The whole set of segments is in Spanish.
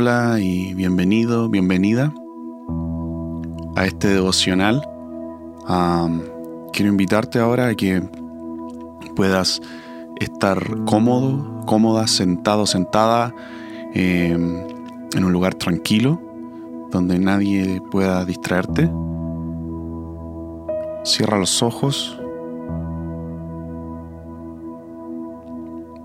Hola y bienvenido, bienvenida a este devocional. quiero invitarte ahora a que puedas estar cómodo, cómoda, sentado, sentada em, en un lugar tranquilo donde nadie pueda distraerte. Cierra los ojos.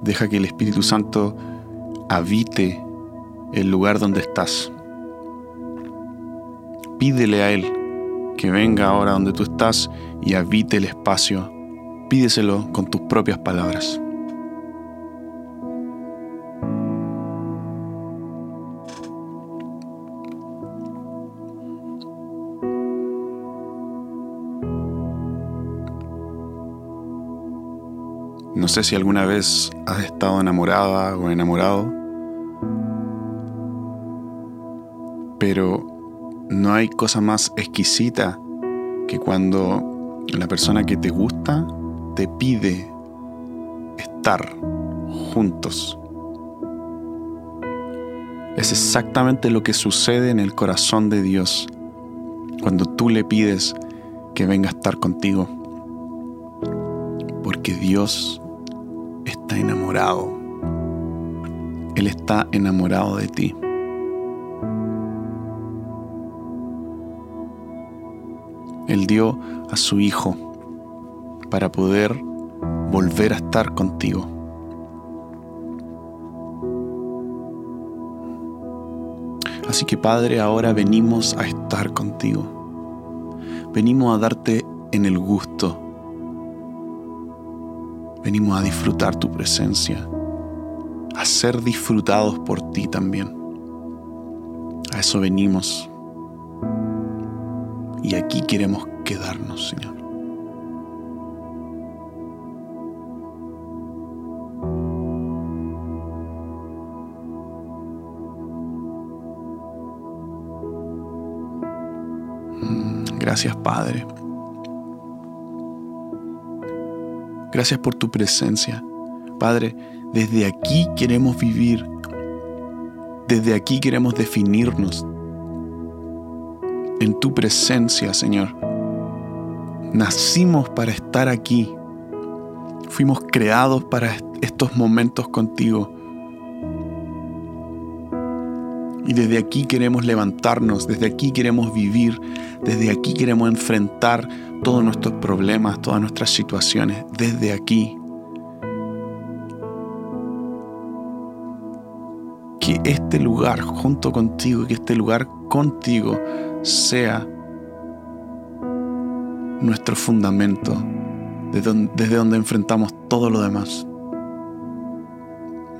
Deja que el Espíritu Santo habite el lugar donde estás. Pídele a Él que venga ahora donde tú estás y habite el espacio. Pídeselo con tus propias palabras. No sé si alguna vez has estado enamorada o enamorado Pero no hay cosa más exquisita que cuando la persona que te gusta te pide estar juntos. Es exactamente lo que sucede en el corazón de Dios cuando tú le pides que venga a estar contigo. Porque Dios está enamorado. Él está enamorado de ti. Él dio a su Hijo para poder volver a estar contigo. Así que Padre, ahora venimos a estar contigo. Venimos a darte en el gusto. Venimos a disfrutar tu presencia, a ser disfrutados por ti también. A eso venimos. Y aquí queremos quedarnos, Señor. Mm, gracias, Padre. Gracias por tu presencia. Padre, desde aquí queremos vivir. Desde aquí queremos definirnos en tu presencia, Señor. Nacimos para estar aquí. Fuimos creados para estos momentos contigo. Y desde aquí queremos levantarnos, desde aquí queremos vivir, desde aquí queremos enfrentar todos nuestros problemas, todas nuestras situaciones, desde aquí. Que este lugar junto contigo, que este lugar contigo sea nuestro fundamento, desde donde, enfrentamos todo lo demás.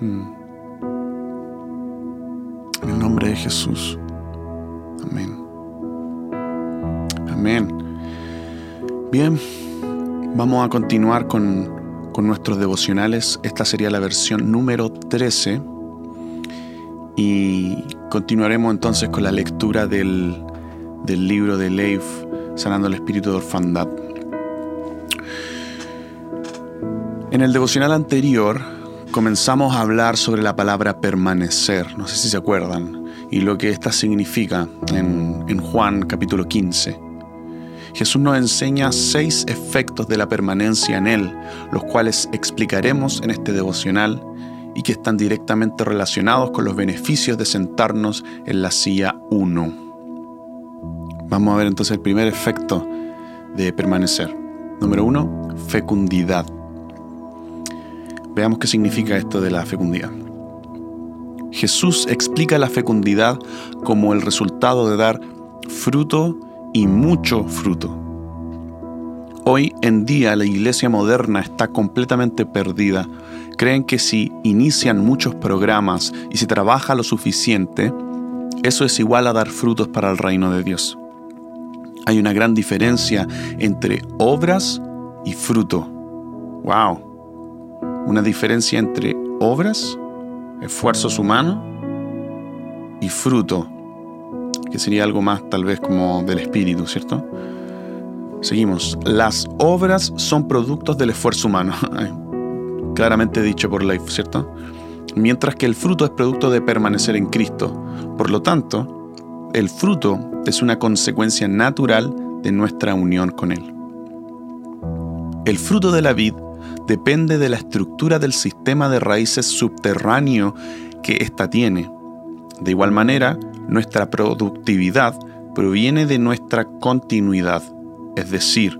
Mm. En el nombre de Jesús. Amén. Amén. Bien, vamos a continuar con, con nuestros devocionales. Esta sería la versión número 13. Y continuaremos entonces con la lectura del, del libro de Leif, Sanando el Espíritu de Orfandad. En el devocional anterior comenzamos a hablar sobre la palabra permanecer, no sé si se acuerdan, y lo que ésta significa en, en Juan capítulo 15. Jesús nos enseña seis efectos de la permanencia en Él, los cuales explicaremos en este devocional y que están directamente relacionados con los beneficios de sentarnos en la silla 1. Vamos a ver entonces el primer efecto de permanecer. Número uno, fecundidad. Veamos qué significa esto de la fecundidad. Jesús explica la fecundidad como el resultado de dar fruto y mucho fruto. Hoy en día la iglesia moderna está completamente perdida. Creen que si inician muchos programas y se trabaja lo suficiente, eso es igual a dar frutos para el reino de Dios. Hay una gran diferencia entre obras y fruto. ¡Wow! Una diferencia entre obras, esfuerzos humanos y fruto, que sería algo más tal vez como del espíritu, ¿cierto? Seguimos. Las obras son productos del esfuerzo humano. Claramente dicho por Leif, ¿cierto? mientras que el fruto es producto de permanecer en Cristo. Por lo tanto, el fruto es una consecuencia natural de nuestra unión con Él. El fruto de la vid depende de la estructura del sistema de raíces subterráneo que ésta tiene. De igual manera, nuestra productividad proviene de nuestra continuidad, es decir,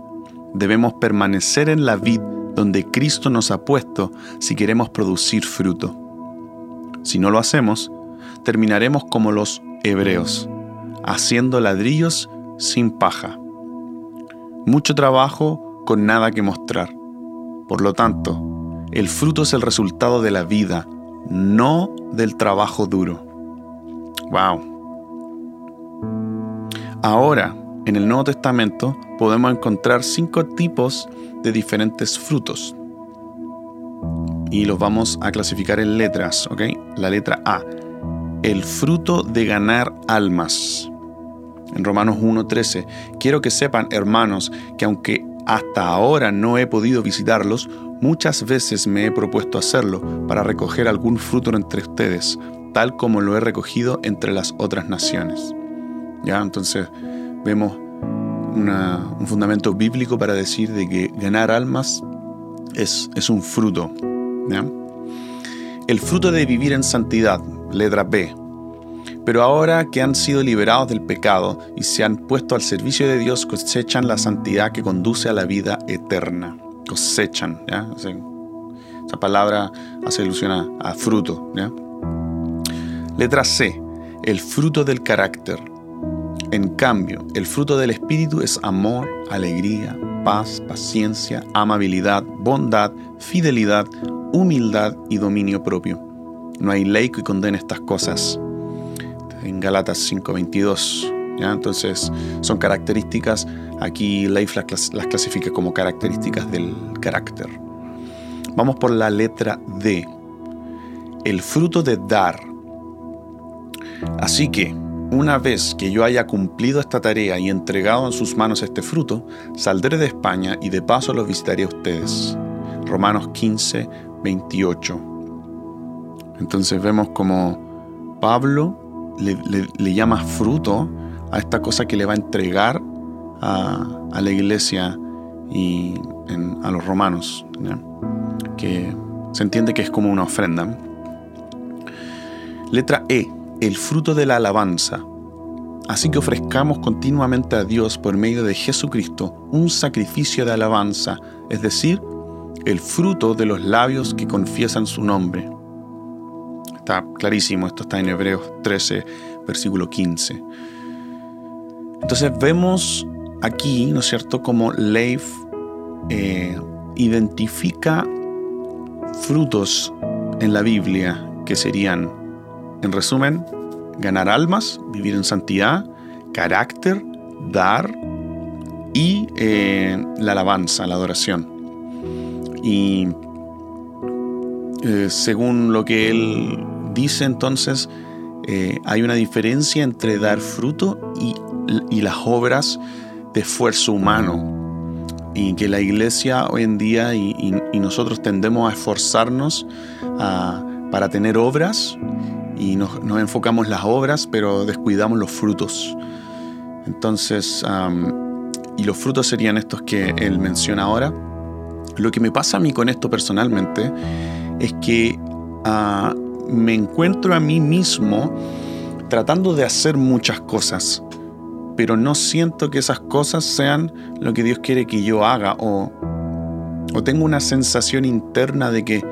debemos permanecer en la vid donde Cristo nos ha puesto si queremos producir fruto. Si no lo hacemos, terminaremos como los hebreos, haciendo ladrillos sin paja. Mucho trabajo con nada que mostrar. Por lo tanto, el fruto es el resultado de la vida, no del trabajo duro. Wow. Ahora, en el Nuevo Testamento podemos encontrar cinco tipos de diferentes frutos. Y los vamos a clasificar en letras, ¿ok? La letra A. El fruto de ganar almas. En Romanos 1.13. Quiero que sepan, hermanos, que aunque hasta ahora no he podido visitarlos, muchas veces me he propuesto hacerlo para recoger algún fruto entre ustedes, tal como lo he recogido entre las otras naciones. ¿Ya? Entonces vemos un fundamento bíblico para decir de que ganar almas es, es un fruto. El fruto de vivir en santidad, letra B. Pero ahora que han sido liberados del pecado y se han puesto al servicio de Dios, cosechan la santidad que conduce a la vida eterna. Cosechan, esa palabra hace alusión a, a fruto. Letra C. El fruto del carácter. En cambio, el fruto del Espíritu es amor, alegría, paz, paciencia, amabilidad, bondad, fidelidad, humildad y dominio propio. No hay ley que condene estas cosas. En Galatas 5:22. Entonces, son características, aquí Leif las, las clasifica como características del carácter. Vamos por la letra D. El fruto de dar. Así que, una vez que yo haya cumplido esta tarea y entregado en sus manos este fruto, saldré de España y de paso los visitaré a ustedes. Romanos 15, 28. Entonces vemos como Pablo le, llama fruto a esta cosa que le va a entregar a, la iglesia y a los romanos, que se entiende que es como una ofrenda. Letra E el fruto de la alabanza. Así que ofrezcamos continuamente a Dios por medio de Jesucristo un sacrificio de alabanza, es decir, el fruto de los labios que confiesan su nombre. Está clarísimo, esto está en Hebreos 13, versículo 15. Entonces vemos aquí, ¿no es cierto?, como Leif eh, identifica frutos en la Biblia que serían en resumen, ganar almas, vivir en santidad, carácter, dar y eh, la alabanza, la adoración. Y eh, según lo que él dice entonces, eh, hay una diferencia entre dar fruto y, las obras de esfuerzo humano. Y que la iglesia hoy en día y, nosotros tendemos a esforzarnos para tener obras y nos, enfocamos las obras, pero descuidamos los frutos. Entonces, y los frutos serían estos que él menciona ahora. Lo que me pasa a mí con esto personalmente es que ah, me encuentro a mí mismo tratando de hacer muchas cosas, pero no siento que esas cosas sean lo que Dios quiere que yo haga o, o tengo una sensación interna de que,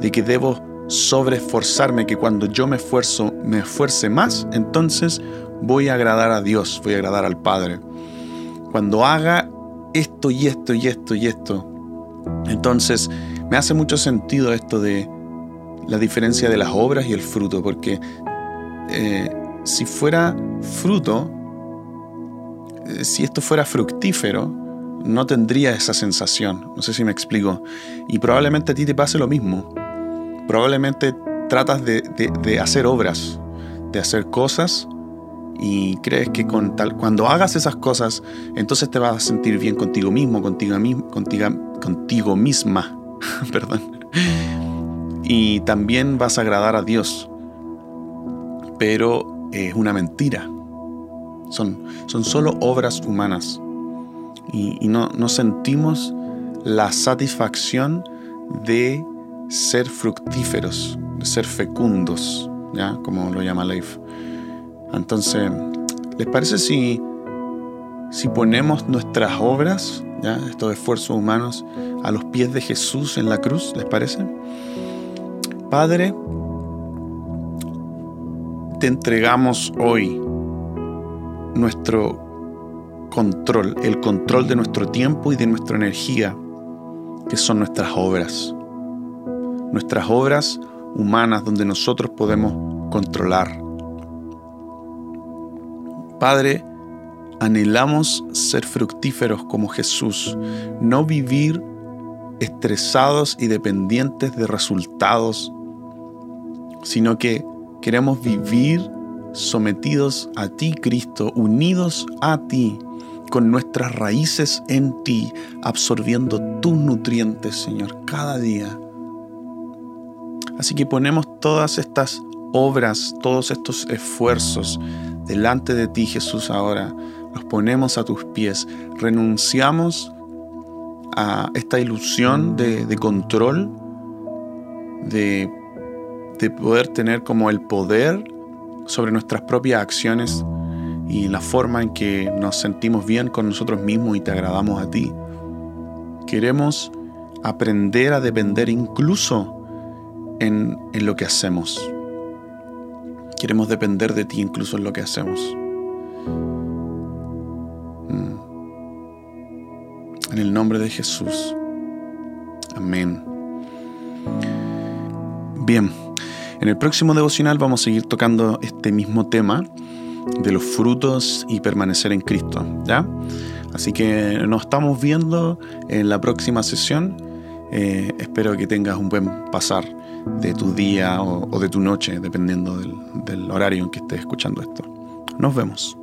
de que debo sobre esforzarme, que cuando yo me esfuerzo, me esfuerce más, entonces voy a agradar a Dios, voy a agradar al Padre. Cuando haga esto y esto y esto y esto, entonces me hace mucho sentido esto de la diferencia de las obras y el fruto, porque eh, si fuera fruto, eh, si esto fuera fructífero, no tendría esa sensación. No sé si me explico. Y probablemente a ti te pase lo mismo probablemente tratas de, hacer obras, de hacer cosas y crees que con tal, cuando hagas esas cosas, entonces te vas a sentir bien contigo mismo, contigo, contigo, contigo misma. Perdón. Y también vas a agradar a Dios. Pero es una mentira. Son, son solo obras humanas. Y, no, no sentimos la satisfacción de ser fructíferos, de ser fecundos, ¿ya? Como lo llama Leif. Entonces, ¿les parece si, si ponemos nuestras obras, ¿ya? estos esfuerzos humanos, a los pies de Jesús en la cruz? ¿Les parece? Padre, te entregamos hoy nuestro control, el control de nuestro tiempo y de nuestra energía, que son nuestras obras. Nuestras obras humanas donde nosotros podemos controlar. Padre, anhelamos ser fructíferos como Jesús, no vivir estresados y dependientes de resultados sino que queremos vivir sometidos a ti, Cristo, unidos a ti, con nuestras raíces en ti, absorbiendo tus nutrientes, Señor, cada día. Así que ponemos todas estas obras, todos estos esfuerzos delante de ti, Jesús, ahora. Los ponemos a tus pies. Renunciamos a esta ilusión de, control, de de poder tener como el poder sobre nuestras propias acciones y la forma en que nos sentimos bien con nosotros mismos y te agradamos a ti. Queremos aprender a depender incluso en, lo que hacemos. Queremos depender de ti incluso en lo que hacemos. Mm. En el nombre de Jesús. Amén. Bien. En el próximo devocional vamos a seguir tocando este mismo tema de los frutos y permanecer en Cristo, ¿ya? Así que nos estamos viendo en la próxima sesión. Eh, espero que tengas un buen pasar de tu día o, de tu noche, dependiendo del horario en que estés escuchando esto. Nos vemos.